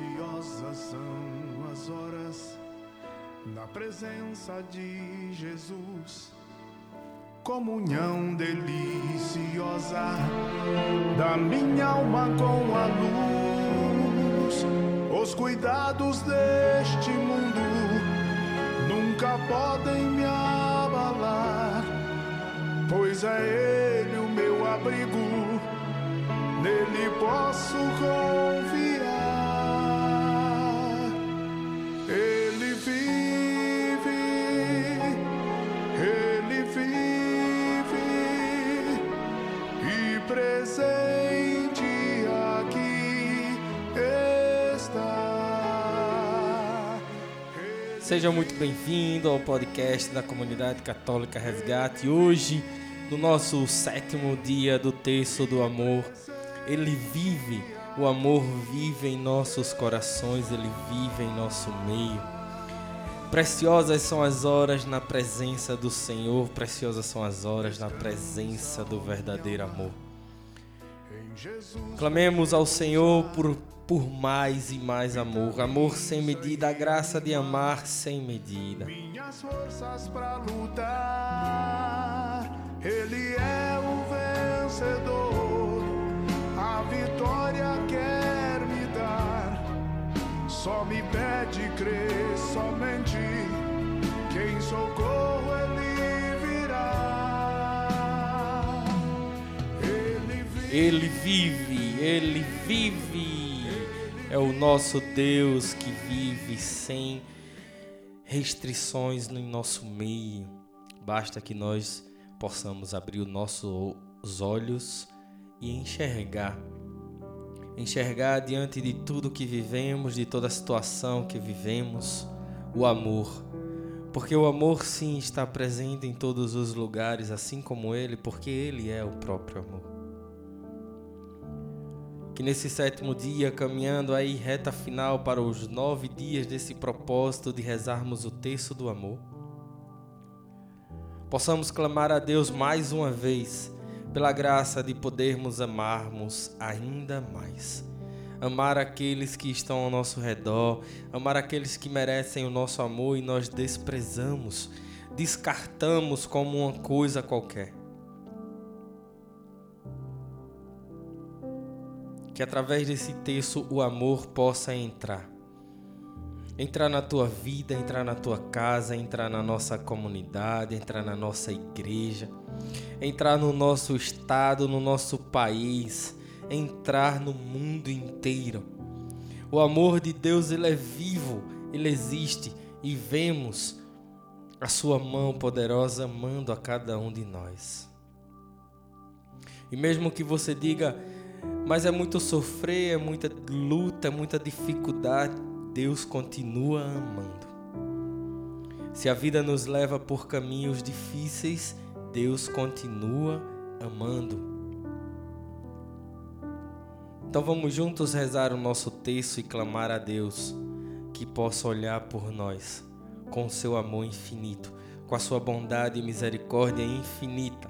Preciosas são as horas na presença de Jesus. Comunhão deliciosa da minha alma com a luz. Os cuidados deste mundo nunca podem me abalar, pois é Ele o meu abrigo, nele posso confiar. Presente aqui está. Seja muito bem-vindo ao podcast da Comunidade Católica Resgate. Hoje, no nosso sétimo dia do Terço do Amor, Ele vive, o amor vive em nossos corações, Ele vive em nosso meio. Preciosas são as horas na presença do Senhor, preciosas são as horas na presença do verdadeiro amor. Clamemos ao Senhor por, por mais e mais amor, amor sem medida, a graça de amar sem medida. minhas forças para lutar. Ele é o vencedor, a vitória quer me dar. Só me pede crer somente que em socorro Ele vive. Ele vive. É o nosso Deus que vive sem restrições no nosso meio. Basta que nós possamos abrir os nossos olhos e enxergar. Enxergar diante de tudo que vivemos, de toda a situação que vivemos, o amor. Porque o amor sim está presente em todos os lugares, assim como ele, porque ele é o próprio amor. Que nesse sétimo dia, caminhando aí reta final para os nove dias desse propósito de rezarmos o terço do amor, possamos clamar a Deus mais uma vez pela graça de podermos amarmos ainda mais. Amar aqueles que estão ao nosso redor, amar aqueles que merecem o nosso amor e nós desprezamos, descartamos como uma coisa qualquer. Que através desse texto o amor possa entrar. Entrar na tua vida, entrar na tua casa, entrar na nossa comunidade, entrar na nossa igreja, entrar no nosso estado, no nosso país, entrar no mundo inteiro. O amor de Deus, ele é vivo, ele existe e vemos a sua mão poderosa amando a cada um de nós. E mesmo que você diga, mas é muito sofrer, é muita luta, é muita dificuldade. Deus continua amando. Se a vida nos leva por caminhos difíceis, Deus continua amando. Então vamos juntos rezar o nosso texto e clamar a Deus que possa olhar por nós com seu amor infinito, com a sua bondade e misericórdia infinita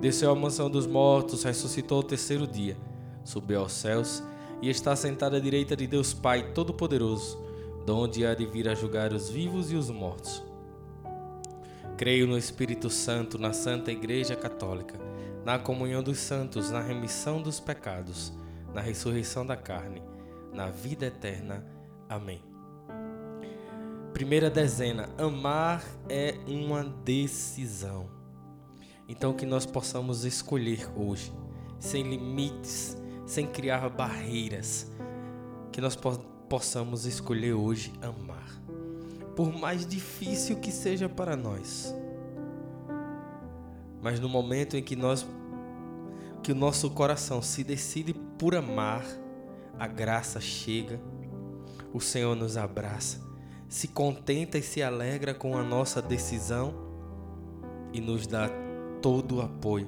desceu à mansão dos mortos, ressuscitou ao terceiro dia, subiu aos céus e está sentado à direita de Deus Pai Todo-Poderoso, donde há de vir a julgar os vivos e os mortos. Creio no Espírito Santo, na Santa Igreja Católica, na comunhão dos santos, na remissão dos pecados, na ressurreição da carne, na vida eterna. Amém. Primeira dezena: amar é uma decisão. Então que nós possamos escolher hoje, sem limites, sem criar barreiras, que nós po possamos escolher hoje amar. Por mais difícil que seja para nós. Mas no momento em que nós que o nosso coração se decide por amar, a graça chega, o Senhor nos abraça, se contenta e se alegra com a nossa decisão e nos dá todo o apoio.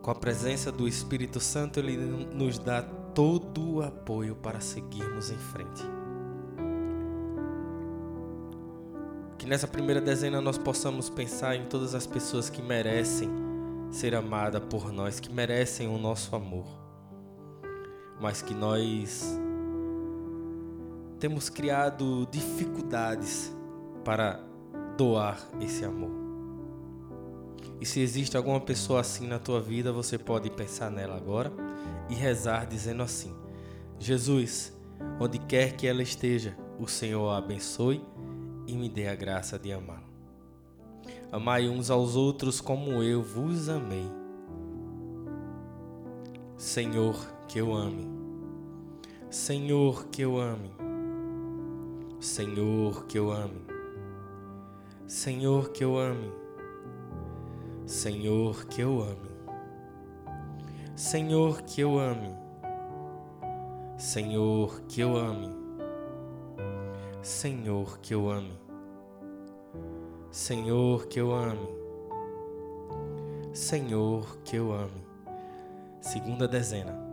Com a presença do Espírito Santo, Ele nos dá todo o apoio para seguirmos em frente. Que nessa primeira dezena nós possamos pensar em todas as pessoas que merecem ser amadas por nós, que merecem o nosso amor, mas que nós temos criado dificuldades para doar esse amor. E se existe alguma pessoa assim na tua vida, você pode pensar nela agora e rezar dizendo assim: Jesus, onde quer que ela esteja, o Senhor a abençoe e me dê a graça de amá-la. Amai uns aos outros como eu vos amei. Senhor, que eu ame. Senhor, que eu ame. Senhor, que eu ame. Senhor, que eu ame. Senhor, que eu ame. Senhor, que eu ame. Senhor, que eu ame. Senhor, que eu ame. Senhor, que eu ame. Senhor, que eu ame. Segunda dezena.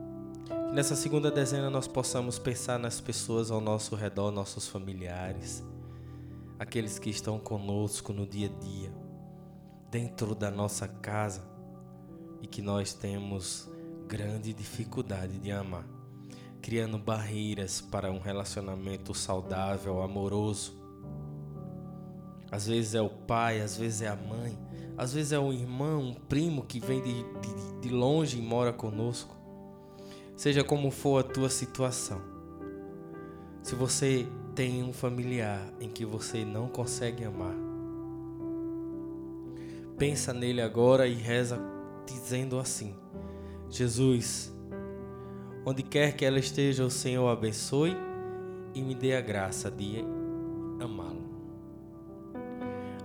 Nessa segunda dezena nós possamos pensar nas pessoas ao nosso redor, nossos familiares, aqueles que estão conosco no dia a dia, dentro da nossa casa e que nós temos grande dificuldade de amar, criando barreiras para um relacionamento saudável, amoroso. Às vezes é o pai, às vezes é a mãe, às vezes é um irmão, um primo que vem de, de, de longe e mora conosco. Seja como for a tua situação, se você tem um familiar em que você não consegue amar, pensa nele agora e reza dizendo assim: Jesus, onde quer que ela esteja, o Senhor abençoe e me dê a graça de amá-lo.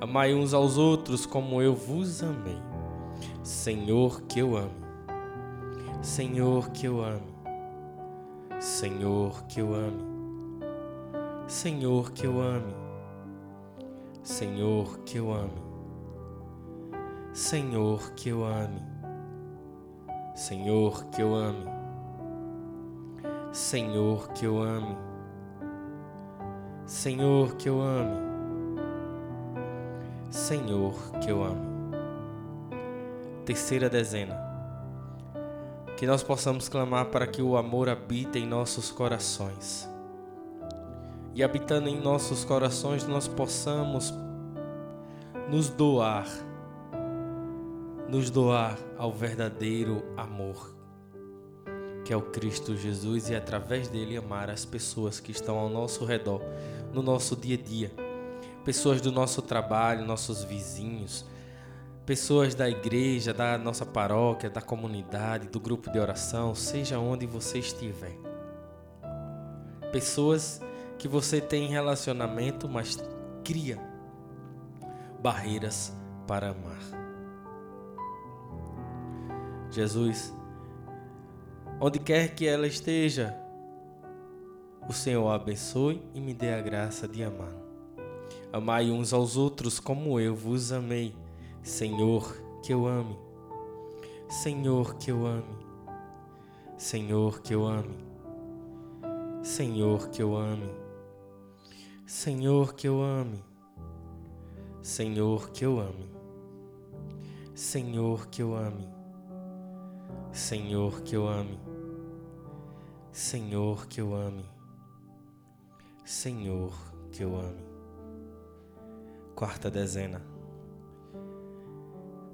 Amai uns aos outros como eu vos amei. Senhor, que eu ame. Senhor, que eu ame. Senhor, que eu ame. Senhor, que eu ame. Senhor, que eu ame. Senhor, que eu ame. Senhor, que eu ame. Senhor, que eu ame. Senhor, que eu ame. Senhor, que eu ame. Terceira dezena. Que nós possamos clamar para que o amor habite em nossos corações. E habitando em nossos corações, nós possamos nos doar nos doar ao verdadeiro amor, que é o Cristo Jesus, e através dele amar as pessoas que estão ao nosso redor, no nosso dia a dia, pessoas do nosso trabalho, nossos vizinhos, pessoas da igreja, da nossa paróquia, da comunidade, do grupo de oração, seja onde você estiver. Pessoas que você tem relacionamento, mas cria barreiras para amar. Jesus, onde quer que ela esteja, o Senhor a abençoe e me dê a graça de amar. Amai uns aos outros como eu vos amei. Senhor, que eu ame. Senhor, que eu ame. Senhor, que eu ame. Senhor, que eu ame. Senhor, que eu ame. Senhor, que eu ame. Senhor, que eu ame. Senhor, que eu ame. Senhor, que eu ame. Senhor, que eu ame. Quarta dezena.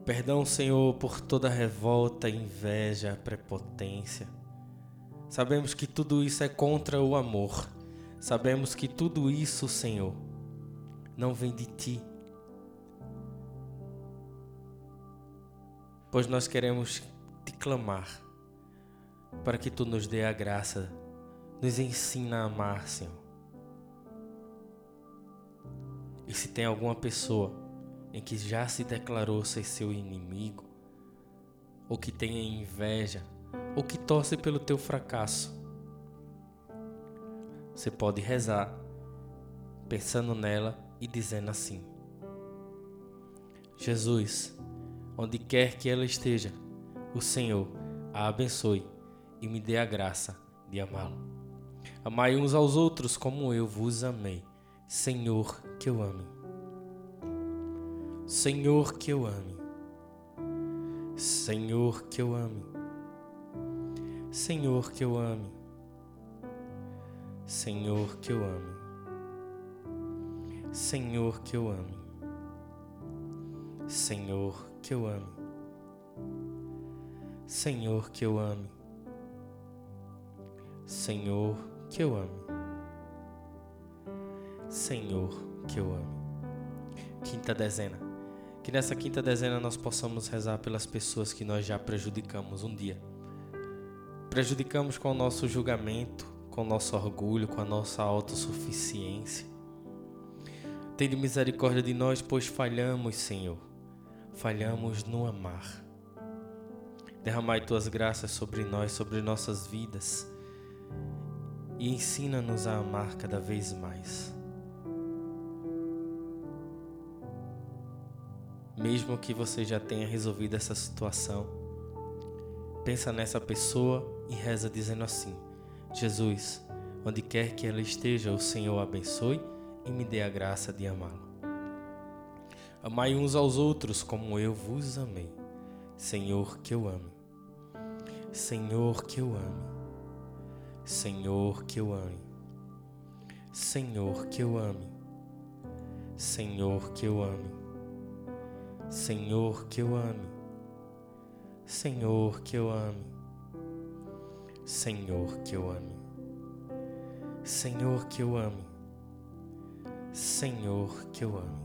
Perdão, Senhor, por toda revolta, inveja, prepotência. Sabemos que tudo isso é contra o amor. Sabemos que tudo isso, Senhor, não vem de ti. Pois nós queremos clamar para que tu nos dê a graça, nos ensina a amar, Senhor. E se tem alguma pessoa em que já se declarou ser seu inimigo, ou que tenha inveja, ou que torce pelo teu fracasso. Você pode rezar pensando nela e dizendo assim: Jesus, onde quer que ela esteja, o Senhor a abençoe e me dê a graça de amá-lo. Amai uns aos outros como eu vos amei. Senhor, que eu ame. Senhor, que eu ame. Senhor, que eu ame. Senhor, que eu ame. Senhor, que eu ame. Senhor, que eu ame. Senhor, que eu ame. Senhor, que eu ame. Senhor, que eu ame. Senhor, que eu ame. Quinta dezena. Que nessa quinta dezena nós possamos rezar pelas pessoas que nós já prejudicamos um dia. Prejudicamos com o nosso julgamento, com o nosso orgulho, com a nossa autossuficiência. Tende misericórdia de nós, pois falhamos, Senhor. Falhamos no amar. Derramai tuas graças sobre nós, sobre nossas vidas. E ensina-nos a amar cada vez mais. Mesmo que você já tenha resolvido essa situação, pensa nessa pessoa e reza dizendo assim: Jesus, onde quer que ela esteja, o Senhor abençoe e me dê a graça de amá-lo. Amai uns aos outros como eu vos amei. Senhor, que eu ame. Senhor, que eu ame. Senhor, que eu ame. Senhor, que eu ame. Senhor, que eu ame. Senhor, que eu ame. Senhor, que eu ame. Senhor, que eu ame. Senhor, que eu ame. Senhor, que eu ame.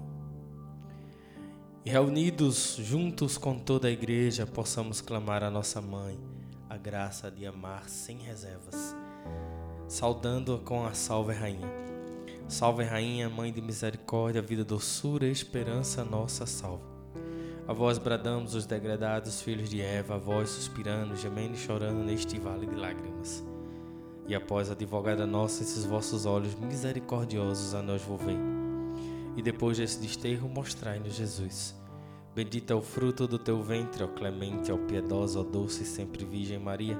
E reunidos juntos com toda a igreja, possamos clamar a nossa mãe a graça de amar sem reservas, saudando-a com a Salve Rainha. Salve Rainha, Mãe de misericórdia, vida, doçura e esperança, nossa salve. A vós bradamos os degradados filhos de Eva, a vós suspirando, gemendo e chorando neste vale de lágrimas. E após, advogada nossa, esses vossos olhos misericordiosos a nós volvei. E depois desse desterro, mostrai-nos Jesus. Bendito é o fruto do teu ventre, ó clemente, ó piedosa, ó doce e sempre Virgem Maria.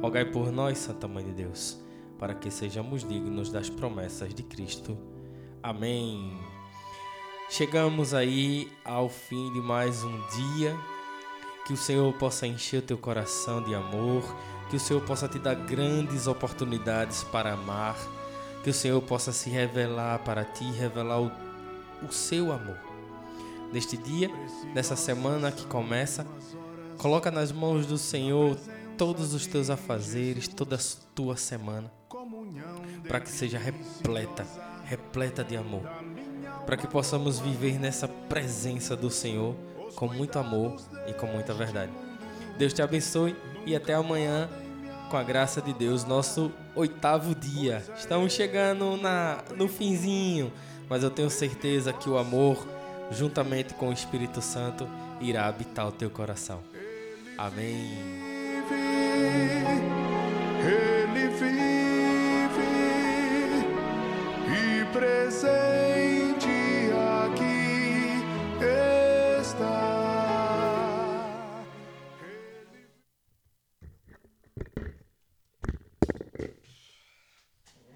Rogai por nós, Santa Mãe de Deus, para que sejamos dignos das promessas de Cristo. Amém. Chegamos aí ao fim de mais um dia. Que o Senhor possa encher o teu coração de amor, que o Senhor possa te dar grandes oportunidades para amar, que o Senhor possa se revelar para ti, revelar o, o seu amor. Neste dia, nessa semana que começa, coloca nas mãos do Senhor todos os teus afazeres, toda a tua semana, para que seja repleta, repleta de amor, para que possamos viver nessa presença do Senhor com muito amor e com muita verdade. Deus te abençoe e até amanhã com a graça de Deus, nosso oitavo dia. Estamos chegando na, no finzinho, mas eu tenho certeza que o amor, juntamente com o Espírito Santo, irá habitar o teu coração. Amém. Ele vive e presente.